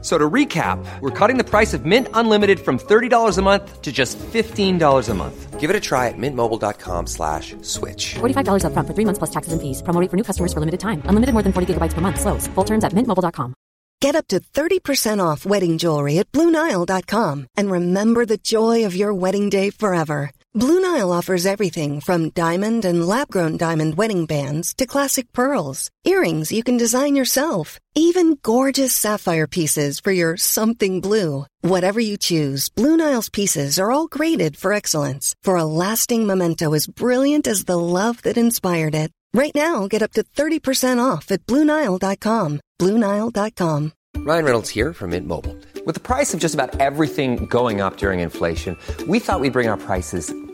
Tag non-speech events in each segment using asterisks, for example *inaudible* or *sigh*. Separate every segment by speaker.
Speaker 1: So to recap, we're cutting the price of Mint Unlimited from $30 a month to just $15 a month.
Speaker 2: Give it a try at mintmobile.com slash switch.
Speaker 3: $45 upfront for three months plus taxes and fees. Promo rate for new customers for limited time. Unlimited more than 40 gigabytes per month. Slows. Full terms at mintmobile.com.
Speaker 4: Get up to 30% off wedding jewelry at BlueNile.com and remember the joy of your wedding day forever. Blue Nile offers everything from diamond and lab-grown diamond wedding bands to classic pearls, earrings you can design yourself, even gorgeous sapphire pieces for your something blue. Whatever you choose, Blue Nile's pieces are all graded for excellence for a lasting memento as brilliant as the love that inspired it. Right now, get up to 30% off at BlueNile.com. BlueNile.com.
Speaker 2: Ryan Reynolds here from Mint Mobile.
Speaker 1: With the price of just about everything going up during inflation, we thought we'd bring our prices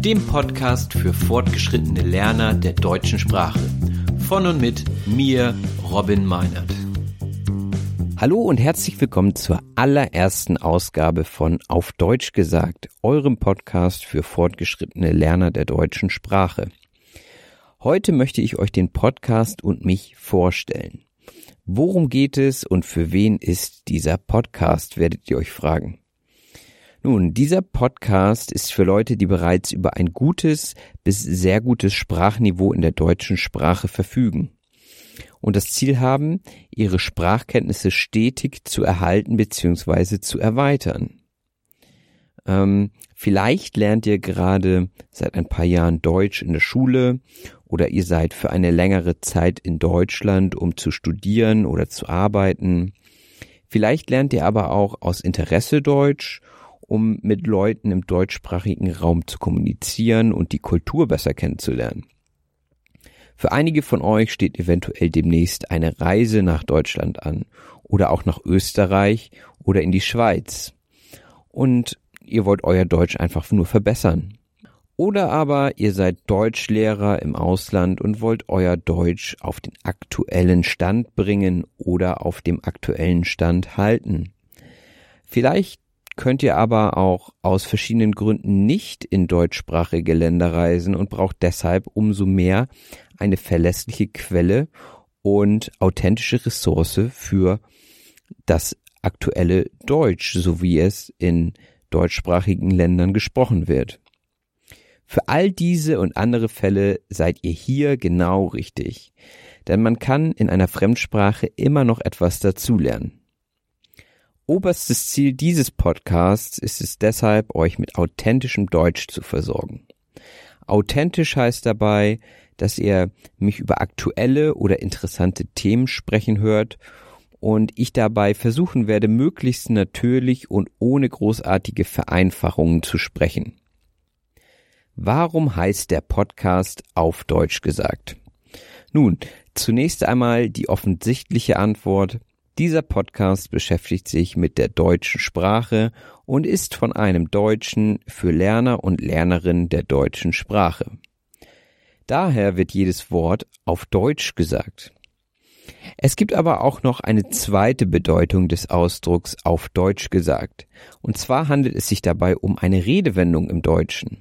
Speaker 5: dem Podcast für fortgeschrittene Lerner der deutschen Sprache. Von und mit mir, Robin Meinert.
Speaker 6: Hallo und herzlich willkommen zur allerersten Ausgabe von Auf Deutsch gesagt, eurem Podcast für fortgeschrittene Lerner der deutschen Sprache. Heute möchte ich euch den Podcast und mich vorstellen. Worum geht es und für wen ist dieser Podcast, werdet ihr euch fragen. Nun, dieser Podcast ist für Leute, die bereits über ein gutes bis sehr gutes Sprachniveau in der deutschen Sprache verfügen und das Ziel haben, ihre Sprachkenntnisse stetig zu erhalten bzw. zu erweitern. Ähm, vielleicht lernt ihr gerade seit ein paar Jahren Deutsch in der Schule oder ihr seid für eine längere Zeit in Deutschland, um zu studieren oder zu arbeiten. Vielleicht lernt ihr aber auch aus Interesse Deutsch um mit Leuten im deutschsprachigen Raum zu kommunizieren und die Kultur besser kennenzulernen. Für einige von euch steht eventuell demnächst eine Reise nach Deutschland an oder auch nach Österreich oder in die Schweiz. Und ihr wollt euer Deutsch einfach nur verbessern. Oder aber ihr seid Deutschlehrer im Ausland und wollt euer Deutsch auf den aktuellen Stand bringen oder auf dem aktuellen Stand halten. Vielleicht könnt ihr aber auch aus verschiedenen Gründen nicht in deutschsprachige Länder reisen und braucht deshalb umso mehr eine verlässliche Quelle und authentische Ressource für das aktuelle Deutsch, so wie es in deutschsprachigen Ländern gesprochen wird. Für all diese und andere Fälle seid ihr hier genau richtig, denn man kann in einer Fremdsprache immer noch etwas dazulernen. Oberstes Ziel dieses Podcasts ist es deshalb, euch mit authentischem Deutsch zu versorgen. Authentisch heißt dabei, dass ihr mich über aktuelle oder interessante Themen sprechen hört und ich dabei versuchen werde, möglichst natürlich und ohne großartige Vereinfachungen zu sprechen. Warum heißt der Podcast auf Deutsch gesagt? Nun, zunächst einmal die offensichtliche Antwort, dieser Podcast beschäftigt sich mit der deutschen Sprache und ist von einem Deutschen für Lerner und Lernerinnen der deutschen Sprache. Daher wird jedes Wort auf Deutsch gesagt. Es gibt aber auch noch eine zweite Bedeutung des Ausdrucks auf Deutsch gesagt, und zwar handelt es sich dabei um eine Redewendung im Deutschen.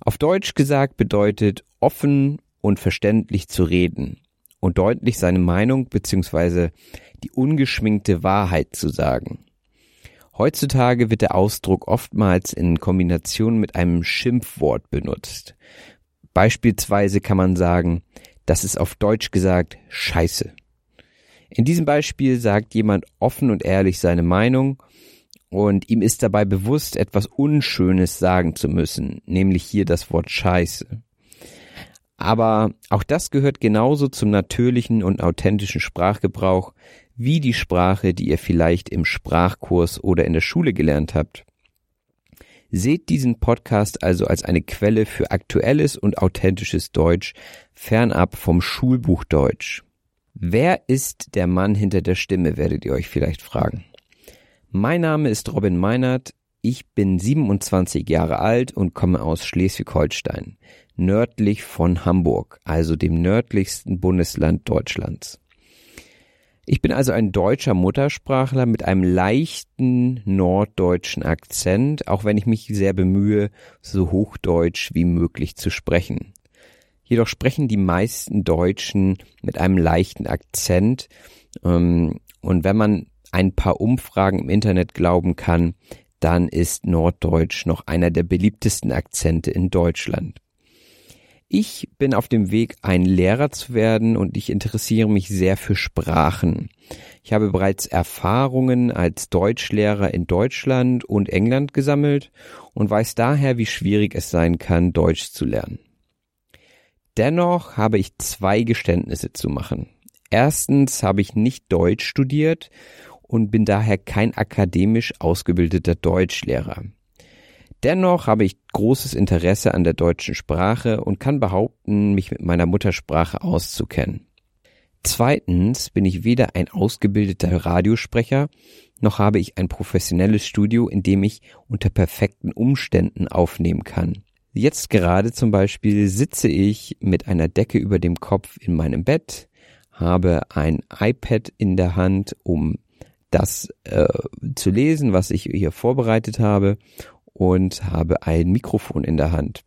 Speaker 6: Auf Deutsch gesagt bedeutet offen und verständlich zu reden und deutlich seine Meinung bzw die ungeschminkte Wahrheit zu sagen. Heutzutage wird der Ausdruck oftmals in Kombination mit einem Schimpfwort benutzt. Beispielsweise kann man sagen, das ist auf Deutsch gesagt Scheiße. In diesem Beispiel sagt jemand offen und ehrlich seine Meinung und ihm ist dabei bewusst, etwas Unschönes sagen zu müssen, nämlich hier das Wort Scheiße. Aber auch das gehört genauso zum natürlichen und authentischen Sprachgebrauch wie die Sprache, die ihr vielleicht im Sprachkurs oder in der Schule gelernt habt. Seht diesen Podcast also als eine Quelle für aktuelles und authentisches Deutsch, fernab vom Schulbuch Deutsch. Wer ist der Mann hinter der Stimme, werdet ihr euch vielleicht fragen. Mein Name ist Robin Meinert, ich bin 27 Jahre alt und komme aus Schleswig-Holstein, nördlich von Hamburg, also dem nördlichsten Bundesland Deutschlands. Ich bin also ein deutscher Muttersprachler mit einem leichten norddeutschen Akzent, auch wenn ich mich sehr bemühe, so hochdeutsch wie möglich zu sprechen. Jedoch sprechen die meisten Deutschen mit einem leichten Akzent. Ähm, und wenn man ein paar Umfragen im Internet glauben kann, dann ist Norddeutsch noch einer der beliebtesten Akzente in Deutschland. Ich bin auf dem Weg, ein Lehrer zu werden und ich interessiere mich sehr für Sprachen. Ich habe bereits Erfahrungen als Deutschlehrer in Deutschland und England gesammelt und weiß daher, wie schwierig es sein kann, Deutsch zu lernen. Dennoch habe ich zwei Geständnisse zu machen. Erstens habe ich nicht Deutsch studiert und bin daher kein akademisch ausgebildeter Deutschlehrer. Dennoch habe ich großes Interesse an der deutschen Sprache und kann behaupten, mich mit meiner Muttersprache auszukennen. Zweitens bin ich weder ein ausgebildeter Radiosprecher, noch habe ich ein professionelles Studio, in dem ich unter perfekten Umständen aufnehmen kann. Jetzt gerade zum Beispiel sitze ich mit einer Decke über dem Kopf in meinem Bett, habe ein iPad in der Hand, um das äh, zu lesen, was ich hier vorbereitet habe und habe ein Mikrofon in der Hand.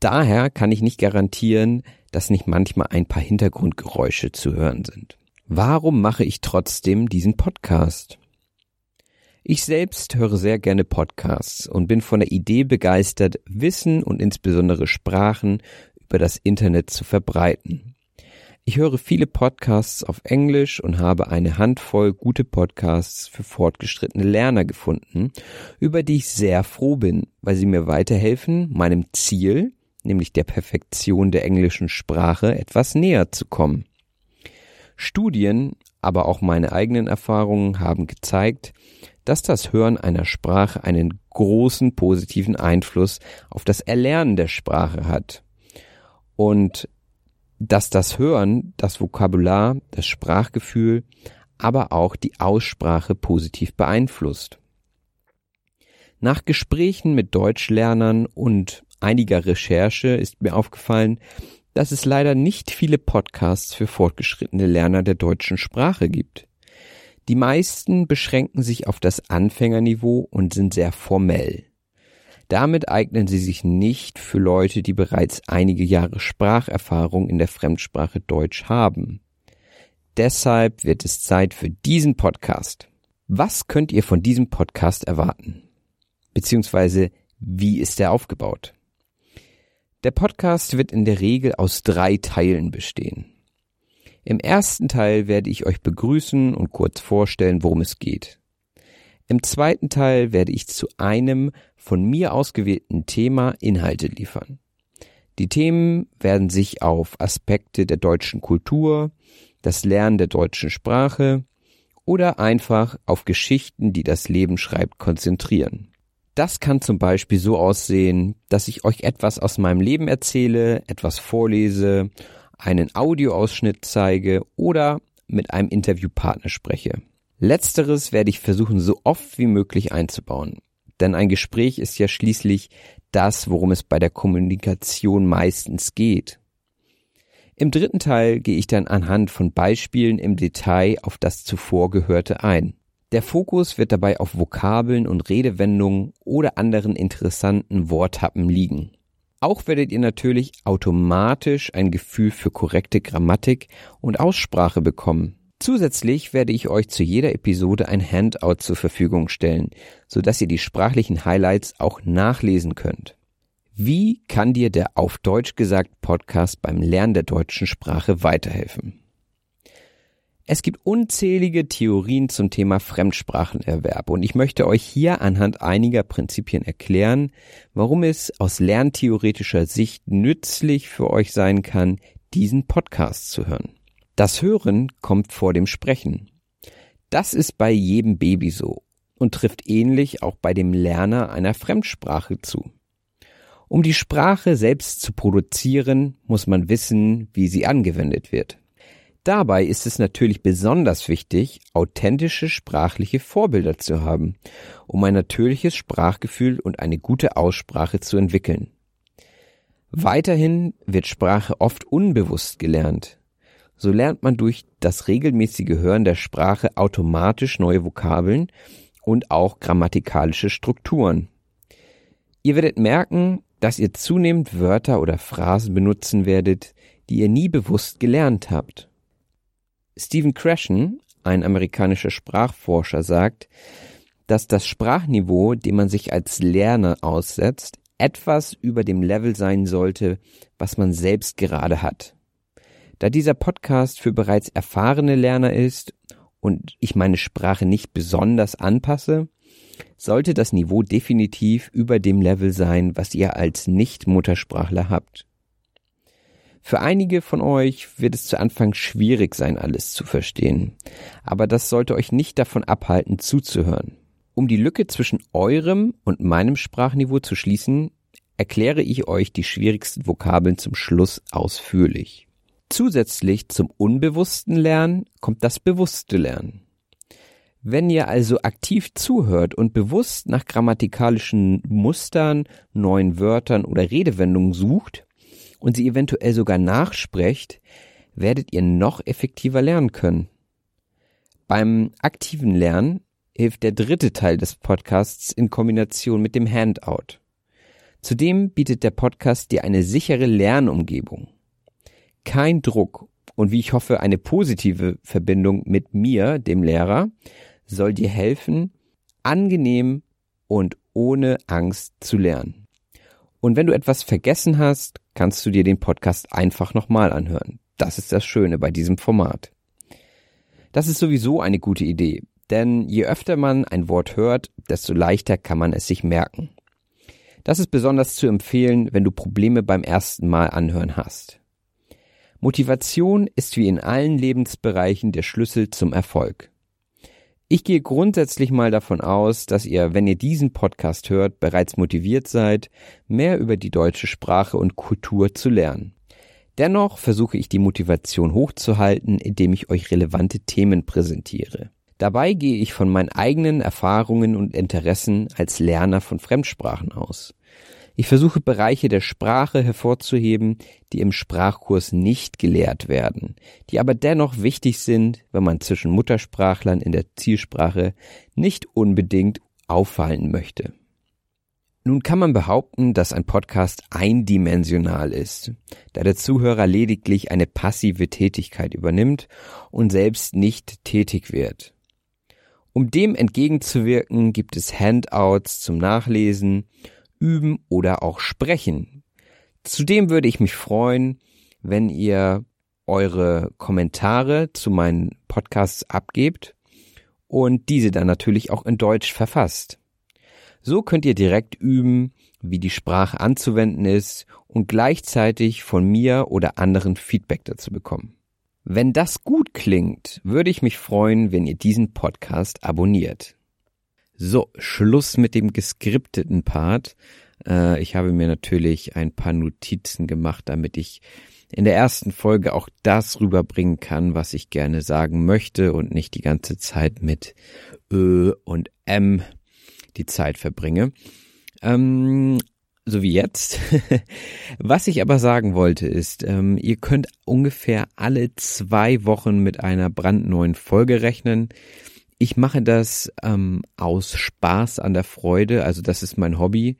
Speaker 6: Daher kann ich nicht garantieren, dass nicht manchmal ein paar Hintergrundgeräusche zu hören sind. Warum mache ich trotzdem diesen Podcast? Ich selbst höre sehr gerne Podcasts und bin von der Idee begeistert, Wissen und insbesondere Sprachen über das Internet zu verbreiten. Ich höre viele Podcasts auf Englisch und habe eine Handvoll gute Podcasts für fortgeschrittene Lerner gefunden, über die ich sehr froh bin, weil sie mir weiterhelfen, meinem Ziel, nämlich der Perfektion der englischen Sprache, etwas näher zu kommen. Studien, aber auch meine eigenen Erfahrungen haben gezeigt, dass das Hören einer Sprache einen großen positiven Einfluss auf das Erlernen der Sprache hat. Und dass das Hören, das Vokabular, das Sprachgefühl, aber auch die Aussprache positiv beeinflusst. Nach Gesprächen mit Deutschlernern und einiger Recherche ist mir aufgefallen, dass es leider nicht viele Podcasts für fortgeschrittene Lerner der deutschen Sprache gibt. Die meisten beschränken sich auf das Anfängerniveau und sind sehr formell. Damit eignen sie sich nicht für Leute, die bereits einige Jahre Spracherfahrung in der Fremdsprache Deutsch haben. Deshalb wird es Zeit für diesen Podcast. Was könnt ihr von diesem Podcast erwarten? Beziehungsweise, wie ist er aufgebaut? Der Podcast wird in der Regel aus drei Teilen bestehen. Im ersten Teil werde ich euch begrüßen und kurz vorstellen, worum es geht. Im zweiten Teil werde ich zu einem von mir ausgewählten Thema Inhalte liefern. Die Themen werden sich auf Aspekte der deutschen Kultur, das Lernen der deutschen Sprache oder einfach auf Geschichten, die das Leben schreibt, konzentrieren. Das kann zum Beispiel so aussehen, dass ich euch etwas aus meinem Leben erzähle, etwas vorlese, einen Audioausschnitt zeige oder mit einem Interviewpartner spreche. Letzteres werde ich versuchen, so oft wie möglich einzubauen. Denn ein Gespräch ist ja schließlich das, worum es bei der Kommunikation meistens geht. Im dritten Teil gehe ich dann anhand von Beispielen im Detail auf das zuvor Gehörte ein. Der Fokus wird dabei auf Vokabeln und Redewendungen oder anderen interessanten Worthappen liegen. Auch werdet ihr natürlich automatisch ein Gefühl für korrekte Grammatik und Aussprache bekommen. Zusätzlich werde ich euch zu jeder Episode ein Handout zur Verfügung stellen, so dass ihr die sprachlichen Highlights auch nachlesen könnt. Wie kann dir der auf Deutsch gesagt Podcast beim Lernen der deutschen Sprache weiterhelfen? Es gibt unzählige Theorien zum Thema Fremdsprachenerwerb und ich möchte euch hier anhand einiger Prinzipien erklären, warum es aus lerntheoretischer Sicht nützlich für euch sein kann, diesen Podcast zu hören. Das Hören kommt vor dem Sprechen. Das ist bei jedem Baby so und trifft ähnlich auch bei dem Lerner einer Fremdsprache zu. Um die Sprache selbst zu produzieren, muss man wissen, wie sie angewendet wird. Dabei ist es natürlich besonders wichtig, authentische sprachliche Vorbilder zu haben, um ein natürliches Sprachgefühl und eine gute Aussprache zu entwickeln. Weiterhin wird Sprache oft unbewusst gelernt. So lernt man durch das regelmäßige Hören der Sprache automatisch neue Vokabeln und auch grammatikalische Strukturen. Ihr werdet merken, dass ihr zunehmend Wörter oder Phrasen benutzen werdet, die ihr nie bewusst gelernt habt. Stephen Krashen, ein amerikanischer Sprachforscher, sagt, dass das Sprachniveau, dem man sich als Lerner aussetzt, etwas über dem Level sein sollte, was man selbst gerade hat. Da dieser Podcast für bereits erfahrene Lerner ist und ich meine Sprache nicht besonders anpasse, sollte das Niveau definitiv über dem Level sein, was ihr als Nicht-Muttersprachler habt. Für einige von euch wird es zu Anfang schwierig sein, alles zu verstehen, aber das sollte euch nicht davon abhalten, zuzuhören. Um die Lücke zwischen eurem und meinem Sprachniveau zu schließen, erkläre ich euch die schwierigsten Vokabeln zum Schluss ausführlich. Zusätzlich zum unbewussten Lernen kommt das bewusste Lernen. Wenn ihr also aktiv zuhört und bewusst nach grammatikalischen Mustern, neuen Wörtern oder Redewendungen sucht und sie eventuell sogar nachsprecht, werdet ihr noch effektiver lernen können. Beim aktiven Lernen hilft der dritte Teil des Podcasts in Kombination mit dem Handout. Zudem bietet der Podcast dir eine sichere Lernumgebung. Kein Druck und wie ich hoffe eine positive Verbindung mit mir, dem Lehrer, soll dir helfen, angenehm und ohne Angst zu lernen. Und wenn du etwas vergessen hast, kannst du dir den Podcast einfach nochmal anhören. Das ist das Schöne bei diesem Format. Das ist sowieso eine gute Idee, denn je öfter man ein Wort hört, desto leichter kann man es sich merken. Das ist besonders zu empfehlen, wenn du Probleme beim ersten Mal anhören hast. Motivation ist wie in allen Lebensbereichen der Schlüssel zum Erfolg. Ich gehe grundsätzlich mal davon aus, dass ihr, wenn ihr diesen Podcast hört, bereits motiviert seid, mehr über die deutsche Sprache und Kultur zu lernen. Dennoch versuche ich die Motivation hochzuhalten, indem ich euch relevante Themen präsentiere. Dabei gehe ich von meinen eigenen Erfahrungen und Interessen als Lerner von Fremdsprachen aus. Ich versuche Bereiche der Sprache hervorzuheben, die im Sprachkurs nicht gelehrt werden, die aber dennoch wichtig sind, wenn man zwischen Muttersprachlern in der Zielsprache nicht unbedingt auffallen möchte. Nun kann man behaupten, dass ein Podcast eindimensional ist, da der Zuhörer lediglich eine passive Tätigkeit übernimmt und selbst nicht tätig wird. Um dem entgegenzuwirken, gibt es Handouts zum Nachlesen üben oder auch sprechen. Zudem würde ich mich freuen, wenn ihr eure Kommentare zu meinen Podcasts abgebt und diese dann natürlich auch in Deutsch verfasst. So könnt ihr direkt üben, wie die Sprache anzuwenden ist und gleichzeitig von mir oder anderen Feedback dazu bekommen. Wenn das gut klingt, würde ich mich freuen, wenn ihr diesen Podcast abonniert. So, Schluss mit dem geskripteten Part. Äh, ich habe mir natürlich ein paar Notizen gemacht, damit ich in der ersten Folge auch das rüberbringen kann, was ich gerne sagen möchte und nicht die ganze Zeit mit Ö und M die Zeit verbringe. Ähm, so wie jetzt. *laughs* Was ich aber sagen wollte ist, ähm, ihr könnt ungefähr alle zwei Wochen mit einer brandneuen Folge rechnen. Ich mache das ähm, aus Spaß an der Freude, also das ist mein Hobby.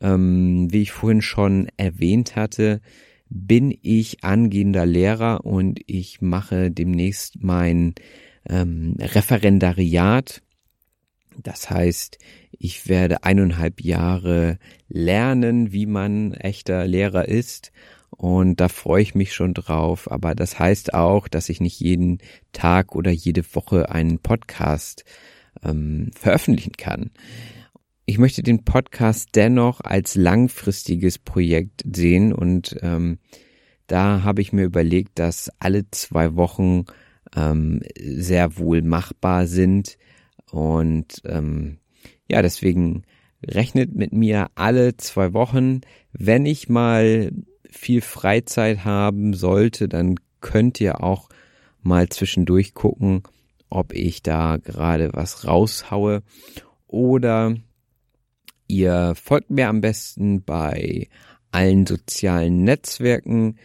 Speaker 6: Ähm, wie ich vorhin schon erwähnt hatte, bin ich angehender Lehrer und ich mache demnächst mein ähm, Referendariat. Das heißt, ich werde eineinhalb Jahre lernen, wie man echter Lehrer ist und da freue ich mich schon drauf. Aber das heißt auch, dass ich nicht jeden Tag oder jede Woche einen Podcast ähm, veröffentlichen kann. Ich möchte den Podcast dennoch als langfristiges Projekt sehen und ähm, Da habe ich mir überlegt, dass alle zwei Wochen ähm, sehr wohl machbar sind. Und ähm, ja, deswegen rechnet mit mir alle zwei Wochen. Wenn ich mal viel Freizeit haben sollte, dann könnt ihr auch mal zwischendurch gucken, ob ich da gerade was raushaue. Oder ihr folgt mir am besten bei allen sozialen Netzwerken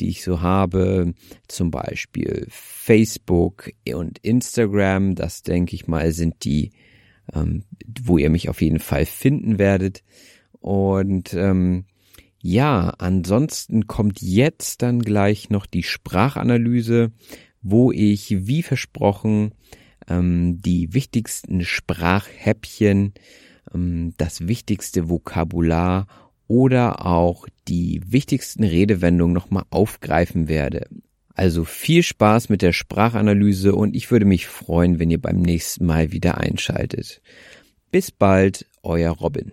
Speaker 6: die ich so habe, zum Beispiel Facebook und Instagram, das denke ich mal sind die, ähm, wo ihr mich auf jeden Fall finden werdet. Und ähm, ja, ansonsten kommt jetzt dann gleich noch die Sprachanalyse, wo ich wie versprochen ähm, die wichtigsten Sprachhäppchen, ähm, das wichtigste Vokabular oder auch die wichtigsten Redewendungen nochmal aufgreifen werde. Also viel Spaß mit der Sprachanalyse und ich würde mich freuen, wenn ihr beim nächsten Mal wieder einschaltet. Bis bald, euer Robin.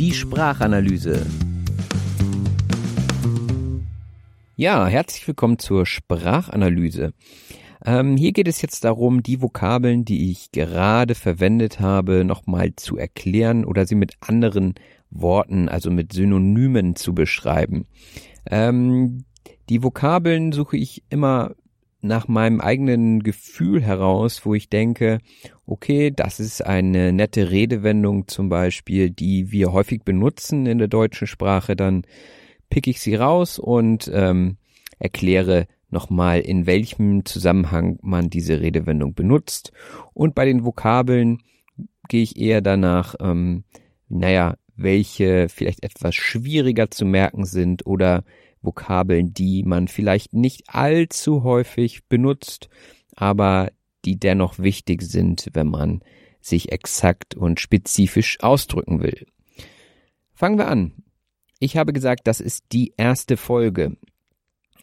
Speaker 6: Die Sprachanalyse. Ja, herzlich willkommen zur Sprachanalyse. Ähm, hier geht es jetzt darum, die Vokabeln, die ich gerade verwendet habe, nochmal zu erklären oder sie mit anderen Worten, also mit Synonymen zu beschreiben. Ähm, die Vokabeln suche ich immer nach meinem eigenen Gefühl heraus, wo ich denke, okay, das ist eine nette Redewendung zum Beispiel, die wir häufig benutzen in der deutschen Sprache, dann pick ich sie raus und ähm, erkläre nochmal, in welchem Zusammenhang man diese Redewendung benutzt. Und bei den Vokabeln gehe ich eher danach, ähm, naja, welche vielleicht etwas schwieriger zu merken sind oder Vokabeln, die man vielleicht nicht allzu häufig benutzt, aber die dennoch wichtig sind, wenn man sich exakt und spezifisch ausdrücken will. Fangen wir an. Ich habe gesagt, das ist die erste Folge.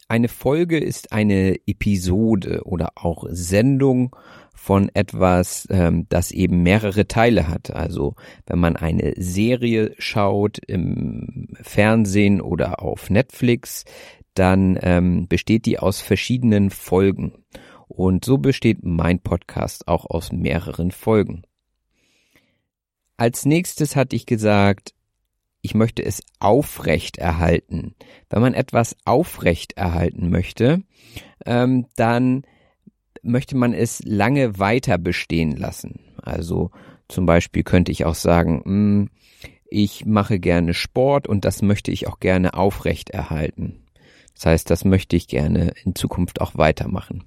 Speaker 6: Eine Folge ist eine Episode oder auch Sendung von etwas, ähm, das eben mehrere Teile hat. Also wenn man eine Serie schaut im Fernsehen oder auf Netflix, dann ähm, besteht die aus verschiedenen Folgen. Und so besteht mein Podcast auch aus mehreren Folgen. Als nächstes hatte ich gesagt, ich möchte es aufrecht erhalten. Wenn man etwas aufrecht erhalten möchte, ähm, dann möchte man es lange weiter bestehen lassen. Also zum Beispiel könnte ich auch sagen, mh, hm, ich mache gerne Sport und das möchte ich auch gerne aufrecht erhalten. Das heißt, das möchte ich gerne in Zukunft auch weitermachen.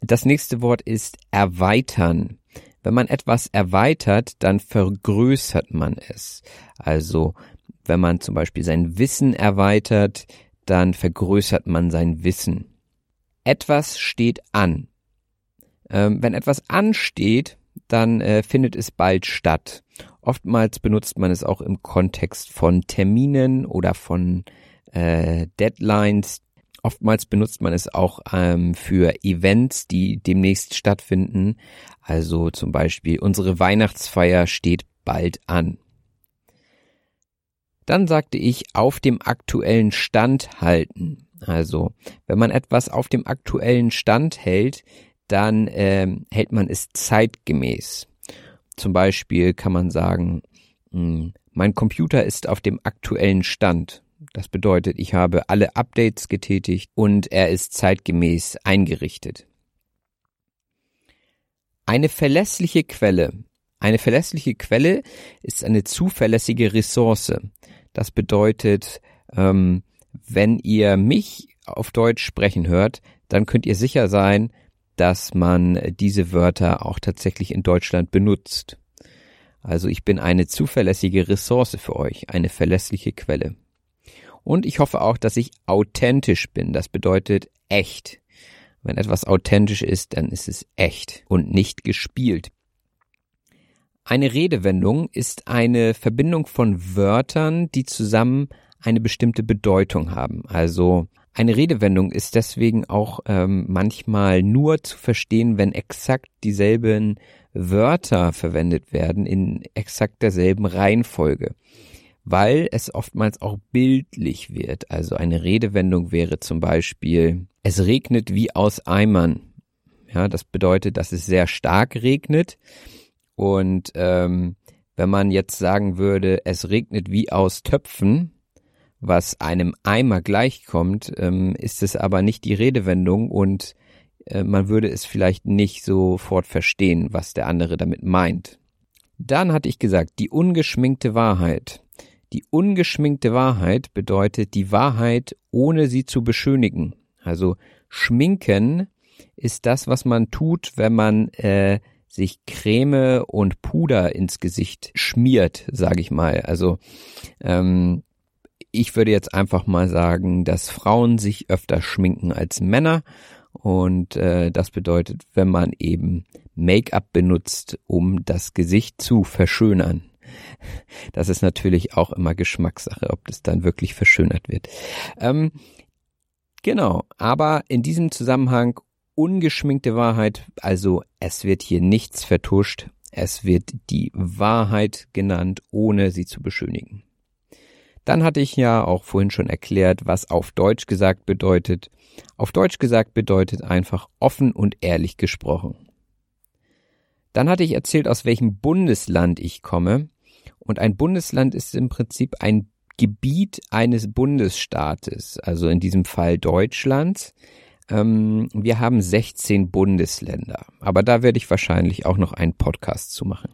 Speaker 6: Das nächste Wort ist erweitern. Wenn man etwas erweitert, dann vergrößert man es. Also wenn man zum Beispiel sein Wissen erweitert, dann vergrößert man sein Wissen. Etwas steht an. Ähm, wenn etwas ansteht, dann äh, findet es bald statt. Oftmals benutzt man es auch im Kontext von Terminen oder von äh, Deadlines. Oftmals benutzt man es auch ähm, für Events, die demnächst stattfinden. Also zum Beispiel unsere Weihnachtsfeier steht bald an. Dann sagte ich auf dem aktuellen Stand halten. Also wenn man etwas auf dem aktuellen Stand hält, dann ähm, hält man es zeitgemäß. Zum Beispiel kann man sagen, hm, Mein Computer ist auf dem aktuellen Stand. Das bedeutet, ich habe alle Updates getätigt und er ist zeitgemäß eingerichtet. Eine verlässliche Quelle. Eine verlässliche Quelle ist eine zuverlässige Ressource. Das bedeutet, ähm, wenn ihr mich auf Deutsch sprechen hört, dann könnt ihr sicher sein, dass man diese Wörter auch tatsächlich in Deutschland benutzt. Also ich bin eine zuverlässige Ressource für euch, eine verlässliche Quelle. Und ich hoffe auch, dass ich authentisch bin. Das bedeutet echt. Wenn etwas authentisch ist, dann ist es echt und nicht gespielt. Eine Redewendung ist eine Verbindung von Wörtern, die zusammen eine bestimmte Bedeutung haben. Also eine Redewendung ist deswegen auch ähm, manchmal nur zu verstehen, wenn exakt dieselben Wörter verwendet werden in exakt derselben Reihenfolge, weil es oftmals auch bildlich wird. Also eine Redewendung wäre zum Beispiel, es regnet wie aus Eimern. Ja, das bedeutet, dass es sehr stark regnet und ähm, wenn man jetzt sagen würde, es regnet wie aus Töpfen, was einem Eimer gleichkommt, ähm, ist es aber nicht die Redewendung und äh, man würde es vielleicht nicht sofort verstehen, was der andere damit meint. Dann hatte ich gesagt, die ungeschminkte Wahrheit. Die ungeschminkte Wahrheit bedeutet die Wahrheit, ohne sie zu beschönigen. Also schminken ist das, was man tut, wenn man äh, sich Creme und Puder ins Gesicht schmiert, sage ich mal. Also ähm, ich würde jetzt einfach mal sagen, dass Frauen sich öfter schminken als Männer. Und äh, das bedeutet, wenn man eben Make-up benutzt, um das Gesicht zu verschönern. Das ist natürlich auch immer Geschmackssache, ob das dann wirklich verschönert wird. Ähm, genau, aber in diesem Zusammenhang ungeschminkte Wahrheit, also es wird hier nichts vertuscht, es wird die Wahrheit genannt, ohne sie zu beschönigen. Dann hatte ich ja auch vorhin schon erklärt, was auf Deutsch gesagt bedeutet. Auf Deutsch gesagt bedeutet einfach offen und ehrlich gesprochen. Dann hatte ich erzählt, aus welchem Bundesland ich komme. Und ein Bundesland ist im Prinzip ein Gebiet eines Bundesstaates, also in diesem Fall Deutschlands. Ähm, wir haben 16 Bundesländer, aber da werde ich wahrscheinlich auch noch einen Podcast zu machen.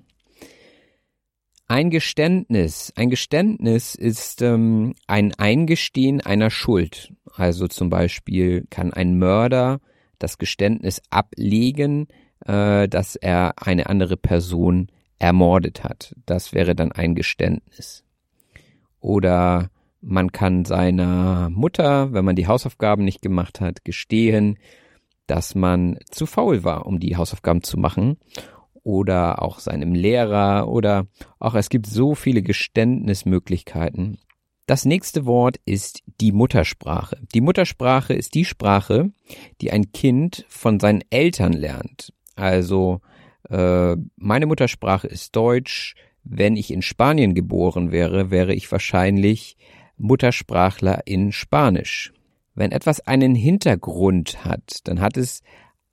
Speaker 6: Ein Geständnis. Ein Geständnis ist ähm, ein Eingestehen einer Schuld. Also zum Beispiel kann ein Mörder das Geständnis ablegen, äh, dass er eine andere Person ermordet hat. Das wäre dann ein Geständnis. Oder man kann seiner Mutter, wenn man die Hausaufgaben nicht gemacht hat, gestehen, dass man zu faul war, um die Hausaufgaben zu machen oder auch seinem Lehrer oder auch es gibt so viele Geständnismöglichkeiten. Das nächste Wort ist die Muttersprache. Die Muttersprache ist die Sprache, die ein Kind von seinen Eltern lernt. Also äh, meine Muttersprache ist Deutsch. Wenn ich in Spanien geboren wäre, wäre ich wahrscheinlich Muttersprachler in Spanisch. Wenn etwas einen Hintergrund hat, dann hat es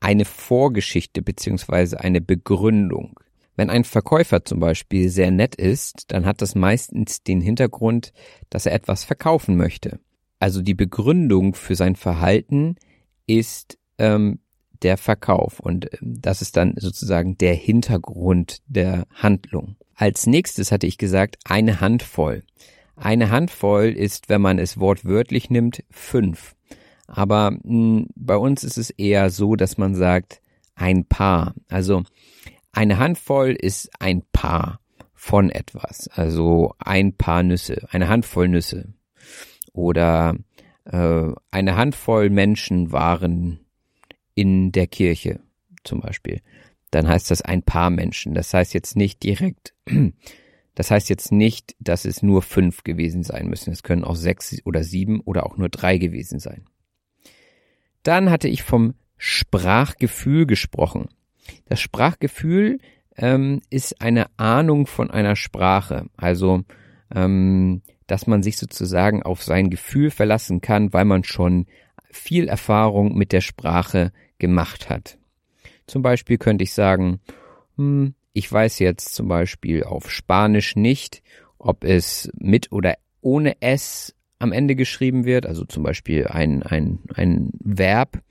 Speaker 6: eine Vorgeschichte beziehungsweise eine Begründung. Wenn ein Verkäufer zum Beispiel sehr nett ist, dann hat das meistens den Hintergrund, dass er etwas verkaufen möchte. Also die Begründung für sein Verhalten ist ähm, der Verkauf und ähm, das ist dann sozusagen der Hintergrund der Handlung. Als nächstes hatte ich gesagt, eine Handvoll. Eine Handvoll ist, wenn man es wortwörtlich nimmt, fünf. Aber mh, hm, bei uns ist es eher so, dass man sagt ein Paar. Also eine Handvoll ist ein Paar von etwas. Also ein Paar Nüsse, eine Handvoll Nüsse. Oder äh, eine Handvoll Menschen waren in der Kirche zum Beispiel. Dann heißt das ein paar Menschen. Das heißt jetzt nicht direkt, *clears throat* das heißt jetzt nicht, dass es nur fünf gewesen sein müssen. Es können auch sechs oder sieben oder auch nur drei gewesen sein. Dann hatte ich vom Sprachgefühl gesprochen. Das Sprachgefühl ähm, ist eine Ahnung von einer Sprache, also ähm, dass man sich sozusagen auf sein Gefühl verlassen kann, weil man schon viel Erfahrung mit der Sprache gemacht hat. Zum Beispiel könnte ich sagen, hm, ich weiß jetzt zum Beispiel auf Spanisch nicht, ob es mit oder ohne S am Ende geschrieben wird, also zum Beispiel ein, ein, ein Verb.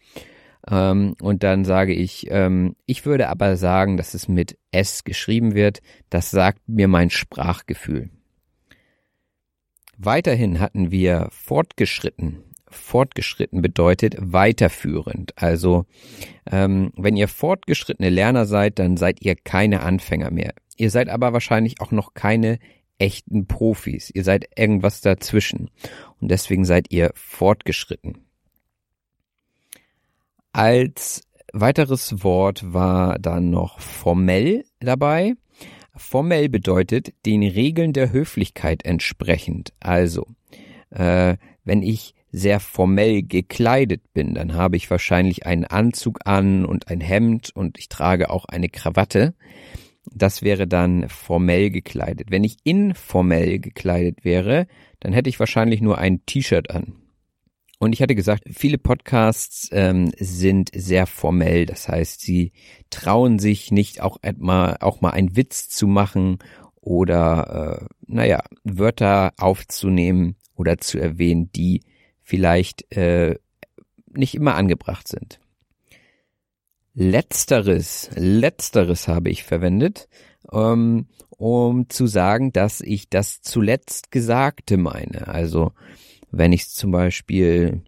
Speaker 6: Ähm, und dann sage ich, ähm, ich würde aber sagen, dass es mit S geschrieben wird. Das sagt mir mein Sprachgefühl. Weiterhin hatten wir fortgeschritten. Fortgeschritten bedeutet weiterführend. Also ähm, wenn ihr fortgeschrittene Lerner seid, dann seid ihr keine Anfänger mehr. Ihr seid aber wahrscheinlich auch noch keine echten Profis. Ihr seid irgendwas dazwischen. Und deswegen seid ihr fortgeschritten. Als weiteres Wort war dann noch formell dabei. Formell bedeutet den Regeln der Höflichkeit entsprechend. Also, äh, wenn ich sehr formell gekleidet bin, dann habe ich wahrscheinlich einen Anzug an und ein Hemd und ich trage auch eine Krawatte. Das wäre dann formell gekleidet. Wenn ich informell gekleidet wäre, dann hätte ich wahrscheinlich nur ein T-Shirt an. Und ich hatte gesagt, viele Podcasts ähm, sind sehr formell. Das heißt, sie trauen sich nicht auch mal, auch mal einen Witz zu machen oder, äh, naja, Wörter aufzunehmen oder zu erwähnen, die vielleicht äh, nicht immer angebracht sind. Letzteres, letzteres habe ich verwendet, ähm, um zu sagen, dass ich das zuletzt Gesagte meine. Also wenn ich zum Beispiel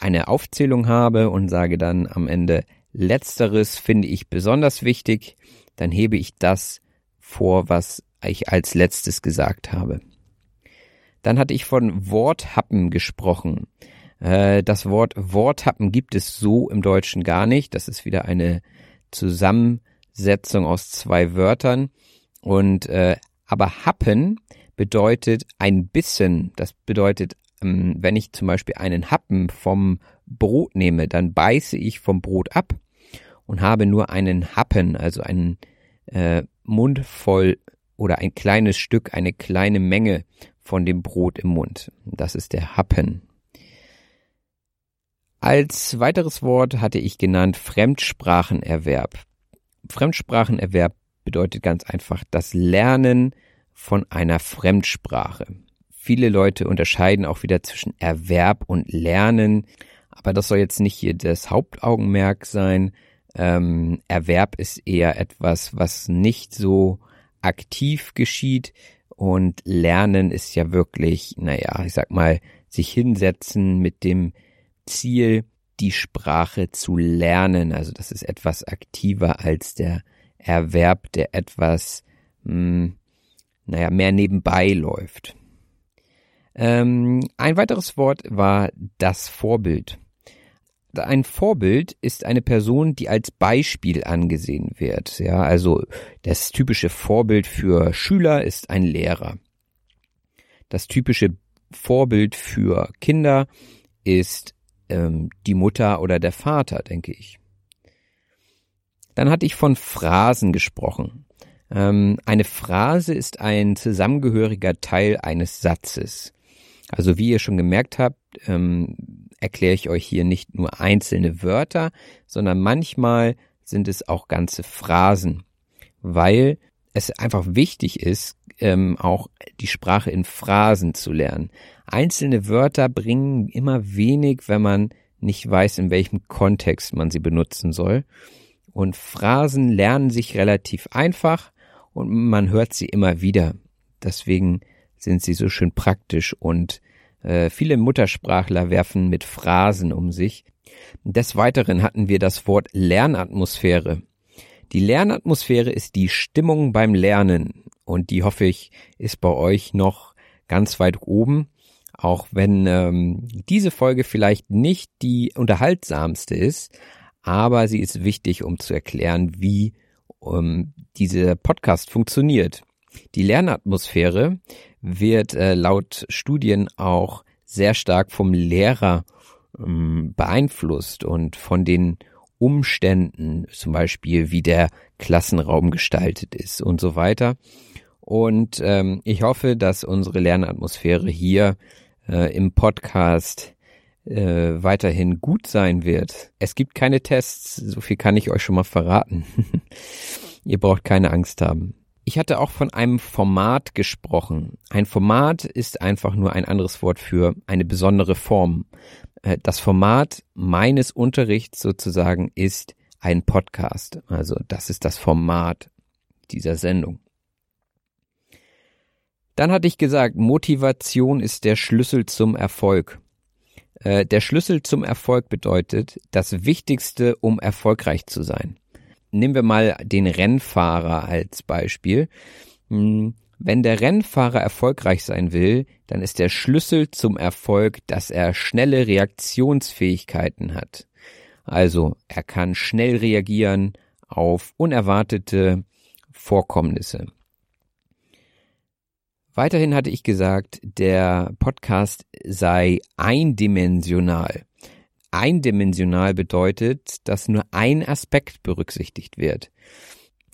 Speaker 6: eine Aufzählung habe und sage dann am Ende letzteres finde ich besonders wichtig, dann hebe ich das vor, was ich als letztes gesagt habe. Dann hatte ich von Worthappen gesprochen. Äh, das Wort Worthappen gibt es so im Deutschen gar nicht. Das ist wieder eine Zusammensetzung aus zwei Wörtern. Und äh, aber Happen bedeutet ein bisschen. Das bedeutet, ähm, wenn ich zum Beispiel einen Happen vom Brot nehme, dann beiße ich vom Brot ab und habe nur einen Happen, also einen äh, Mund voll oder ein kleines Stück, eine kleine Menge von dem Brot im Mund. Das ist der Happen. Als weiteres Wort hatte ich genannt Fremdsprachenerwerb. Fremdsprachenerwerb bedeutet ganz einfach das Lernen von einer Fremdsprache. Viele Leute unterscheiden auch wieder zwischen Erwerb und Lernen, aber das soll jetzt nicht hier das Hauptaugenmerk sein. Ähm, Erwerb ist eher etwas, was nicht so aktiv geschieht und Lernen ist ja wirklich, naja, ich sag mal, sich hinsetzen mit dem Ziel, die Sprache zu lernen. Also das ist etwas aktiver als der Erwerb, der etwas, mh, hm, naja, mehr nebenbei läuft. Ähm, ein weiteres Wort war das Vorbild. Ein Vorbild ist eine Person, die als Beispiel angesehen wird. Ja, also das typische Vorbild für Schüler ist ein Lehrer. Das typische Vorbild für Kinder ist ähm, die Mutter oder der Vater, denke ich. Dann hatte ich von Phrasen gesprochen. Ähm, eine Phrase ist ein zusammengehöriger Teil eines Satzes. Also wie ihr schon gemerkt habt, ähm, erkläre ich euch hier nicht nur einzelne Wörter, sondern manchmal sind es auch ganze Phrasen, weil es einfach wichtig ist, ähm, auch die Sprache in Phrasen zu lernen. Einzelne Wörter bringen immer wenig, wenn man nicht weiß, in welchem Kontext man sie benutzen soll. Und Phrasen lernen sich relativ einfach und man hört sie immer wieder. Deswegen sind sie so schön praktisch und äh, viele Muttersprachler werfen mit Phrasen um sich. Des Weiteren hatten wir das Wort Lernatmosphäre. Die Lernatmosphäre ist die Stimmung beim Lernen und die hoffe ich ist bei euch noch ganz weit oben. Auch wenn ähm, diese Folge vielleicht nicht die unterhaltsamste ist, aber sie ist wichtig, um zu erklären, wie ähm, dieser Podcast funktioniert. Die Lernatmosphäre wird äh, laut Studien auch sehr stark vom Lehrer ähm, beeinflusst und von den Umständen, zum Beispiel wie der Klassenraum gestaltet ist und so weiter. Und ähm, ich hoffe, dass unsere Lernatmosphäre hier äh, im Podcast äh, weiterhin gut sein wird. Es gibt keine Tests, so viel kann ich euch schon mal verraten. *laughs* Ihr braucht keine Angst haben. Ich hatte auch von einem Format gesprochen. Ein Format ist einfach nur ein anderes Wort für eine besondere Form. Äh, das Format meines Unterrichts sozusagen ist ein Podcast. Also das ist das Format dieser Sendung. Dann hatte ich gesagt, Motivation ist der Schlüssel zum Erfolg. Äh, der Schlüssel zum Erfolg bedeutet, das Wichtigste, um erfolgreich zu sein nehmen wir mal den Rennfahrer als Beispiel. Hm, wenn der Rennfahrer erfolgreich sein will, dann ist der Schlüssel zum Erfolg, dass er schnelle Reaktionsfähigkeiten hat. Also er kann schnell reagieren auf unerwartete Vorkommnisse. Weiterhin hatte ich gesagt, der Podcast sei eindimensional eindimensional bedeutet, dass nur ein Aspekt berücksichtigt wird.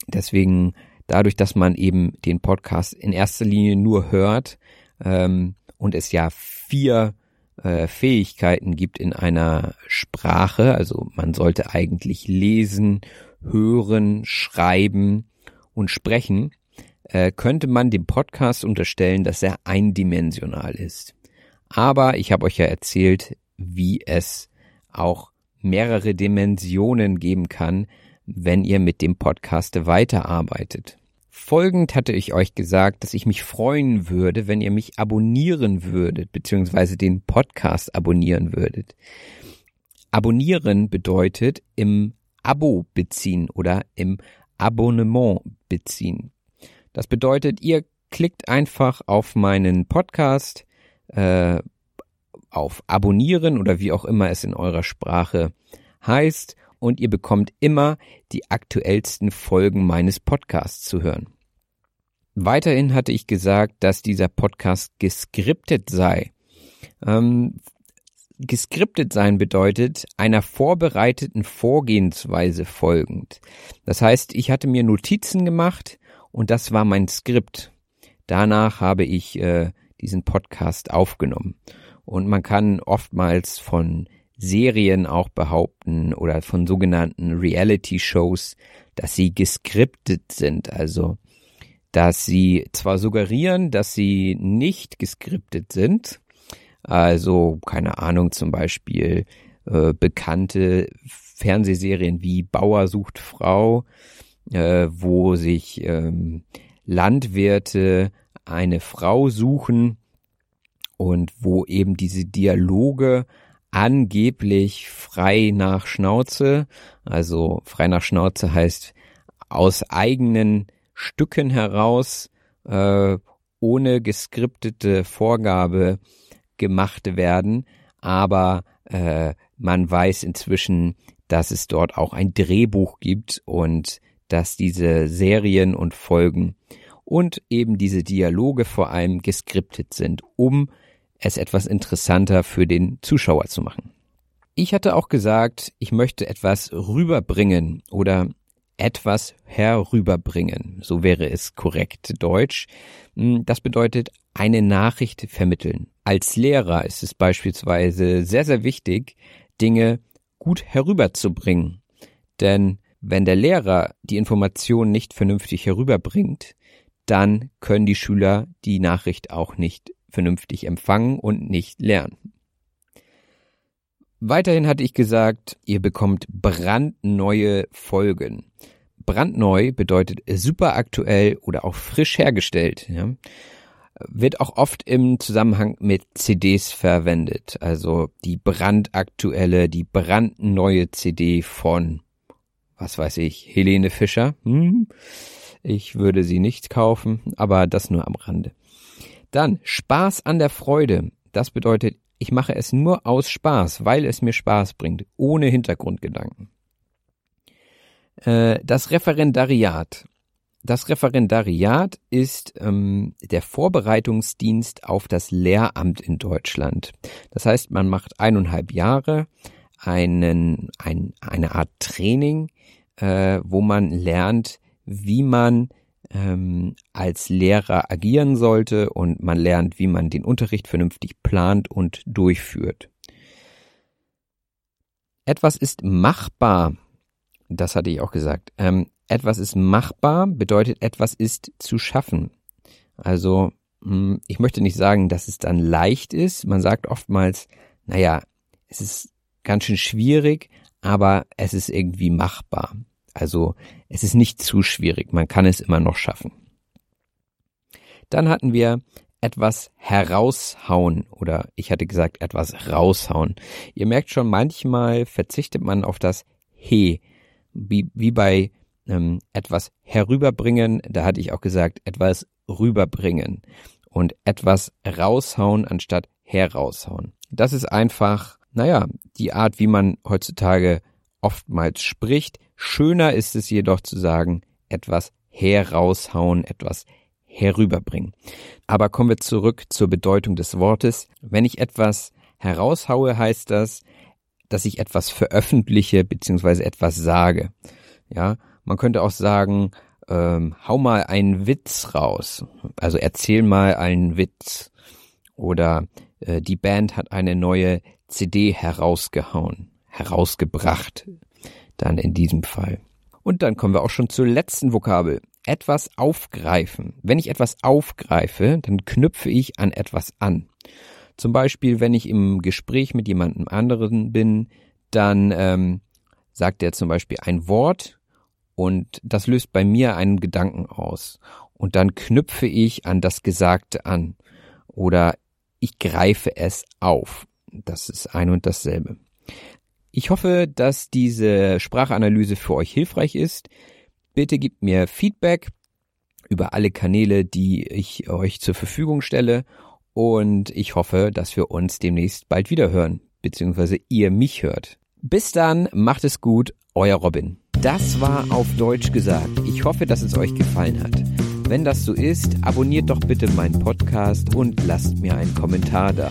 Speaker 6: Deswegen dadurch, dass man eben den Podcast in erster Linie nur hört ähm, und es ja vier äh, Fähigkeiten gibt in einer Sprache, also man sollte eigentlich lesen, hören, schreiben und sprechen, äh, könnte man dem Podcast unterstellen, dass er eindimensional ist. Aber ich habe euch ja erzählt, wie es auch mehrere Dimensionen geben kann, wenn ihr mit dem Podcast weiterarbeitet. Folgend hatte ich euch gesagt, dass ich mich freuen würde, wenn ihr mich abonnieren würdet, beziehungsweise den Podcast abonnieren würdet. Abonnieren bedeutet im Abo beziehen oder im Abonnement beziehen. Das bedeutet, ihr klickt einfach auf meinen Podcast, äh, auf Abonnieren oder wie auch immer es in eurer Sprache heißt und ihr bekommt immer die aktuellsten Folgen meines Podcasts zu hören. Weiterhin hatte ich gesagt, dass dieser Podcast geskriptet sei. Ähm, geskriptet sein bedeutet einer vorbereiteten Vorgehensweise folgend. Das heißt, ich hatte mir Notizen gemacht und das war mein Skript. Danach habe ich äh, diesen Podcast aufgenommen. Und man kann oftmals von Serien auch behaupten oder von sogenannten Reality-Shows, dass sie geskriptet sind. Also, dass sie zwar suggerieren, dass sie nicht geskriptet sind. Also, keine Ahnung, zum Beispiel äh, bekannte Fernsehserien wie Bauer sucht Frau, äh, wo sich ähm, Landwirte eine Frau suchen und wo eben diese Dialoge angeblich frei nach Schnauze, also frei nach Schnauze heißt aus eigenen Stücken heraus, äh, ohne geskriptete Vorgabe gemacht werden, aber äh, man weiß inzwischen, dass es dort auch ein Drehbuch gibt und dass diese Serien und Folgen und eben diese Dialoge vor allem geskriptet sind, um es etwas interessanter für den Zuschauer zu machen. Ich hatte auch gesagt, ich möchte etwas rüberbringen oder etwas herüberbringen. So wäre es korrekt Deutsch. Hm, das bedeutet eine Nachricht vermitteln. Als Lehrer ist es beispielsweise sehr, sehr wichtig, Dinge gut herüberzubringen. Denn wenn der Lehrer die Information nicht vernünftig herüberbringt, dann können die Schüler die Nachricht auch nicht vernünftig empfangen und nicht lernen. Weiterhin hatte ich gesagt, ihr bekommt brandneue Folgen. Brandneu bedeutet super aktuell oder auch frisch hergestellt. Ja. Wird auch oft im Zusammenhang mit CDs verwendet. Also die brandaktuelle, die brandneue CD von, was weiß ich, Helene Fischer. Hm? Ich würde sie nicht kaufen, aber das nur am Rande. Dann Spaß an der Freude. Das bedeutet, ich mache es nur aus Spaß, weil es mir Spaß bringt, ohne Hintergrundgedanken. Äh, das Referendariat. Das Referendariat ist ähm, der Vorbereitungsdienst auf das Lehramt in Deutschland. Das heißt, man macht eineinhalb Jahre einen, ein, eine Art Training, äh, wo man lernt, wie man ähm, als Lehrer agieren sollte und man lernt, wie man den Unterricht vernünftig plant und durchführt. Etwas ist machbar, das hatte ich auch gesagt. Ähm, etwas ist machbar, bedeutet etwas ist zu schaffen. Also hm, ich möchte nicht sagen, dass es dann leicht ist. Man sagt oftmals, naja, es ist ganz schön schwierig, aber es ist irgendwie machbar. Also es ist nicht zu schwierig, man kann es immer noch schaffen. Dann hatten wir etwas heraushauen oder ich hatte gesagt etwas raushauen. Ihr merkt schon, manchmal verzichtet man auf das he, wie, wie bei ähm, etwas herüberbringen, da hatte ich auch gesagt etwas rüberbringen und etwas raushauen anstatt heraushauen. Das ist einfach, naja, die Art, wie man heutzutage oftmals spricht. Schöner ist es jedoch zu sagen, etwas heraushauen, etwas herüberbringen. Aber kommen wir zurück zur Bedeutung des Wortes. Wenn ich etwas heraushaue, heißt das, dass ich etwas veröffentliche bzw. etwas sage. Ja, man könnte auch sagen, ähm, hau mal einen Witz raus. Also erzähl mal einen Witz. Oder äh, die Band hat eine neue CD herausgehauen, herausgebracht. Dann in diesem Fall. Und dann kommen wir auch schon zur letzten Vokabel etwas aufgreifen. Wenn ich etwas aufgreife, dann knüpfe ich an etwas an. Zum Beispiel, wenn ich im Gespräch mit jemandem anderen bin, dann ähm, sagt er zum Beispiel ein Wort und das löst bei mir einen Gedanken aus. Und dann knüpfe ich an das Gesagte an oder ich greife es auf. Das ist ein und dasselbe. Ich hoffe, dass diese Sprachanalyse für euch hilfreich ist. Bitte gebt mir Feedback über alle Kanäle, die ich euch zur Verfügung stelle. Und ich hoffe, dass wir uns demnächst bald wieder hören, beziehungsweise ihr mich hört. Bis dann, macht es gut, euer Robin. Das war auf Deutsch gesagt. Ich hoffe, dass es euch gefallen hat. Wenn das so ist, abonniert doch bitte meinen Podcast und lasst mir einen Kommentar da.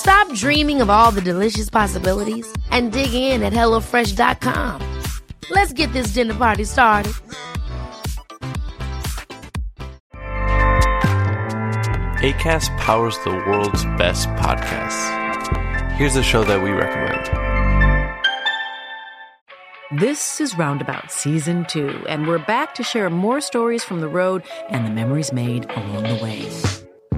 Speaker 7: Stop dreaming of all the delicious possibilities and dig in at HelloFresh.com. Let's get this dinner party started.
Speaker 8: ACAST powers the world's best podcasts. Here's a show that we recommend.
Speaker 9: This is Roundabout Season 2, and we're back to share more stories from the road and the memories made along the way.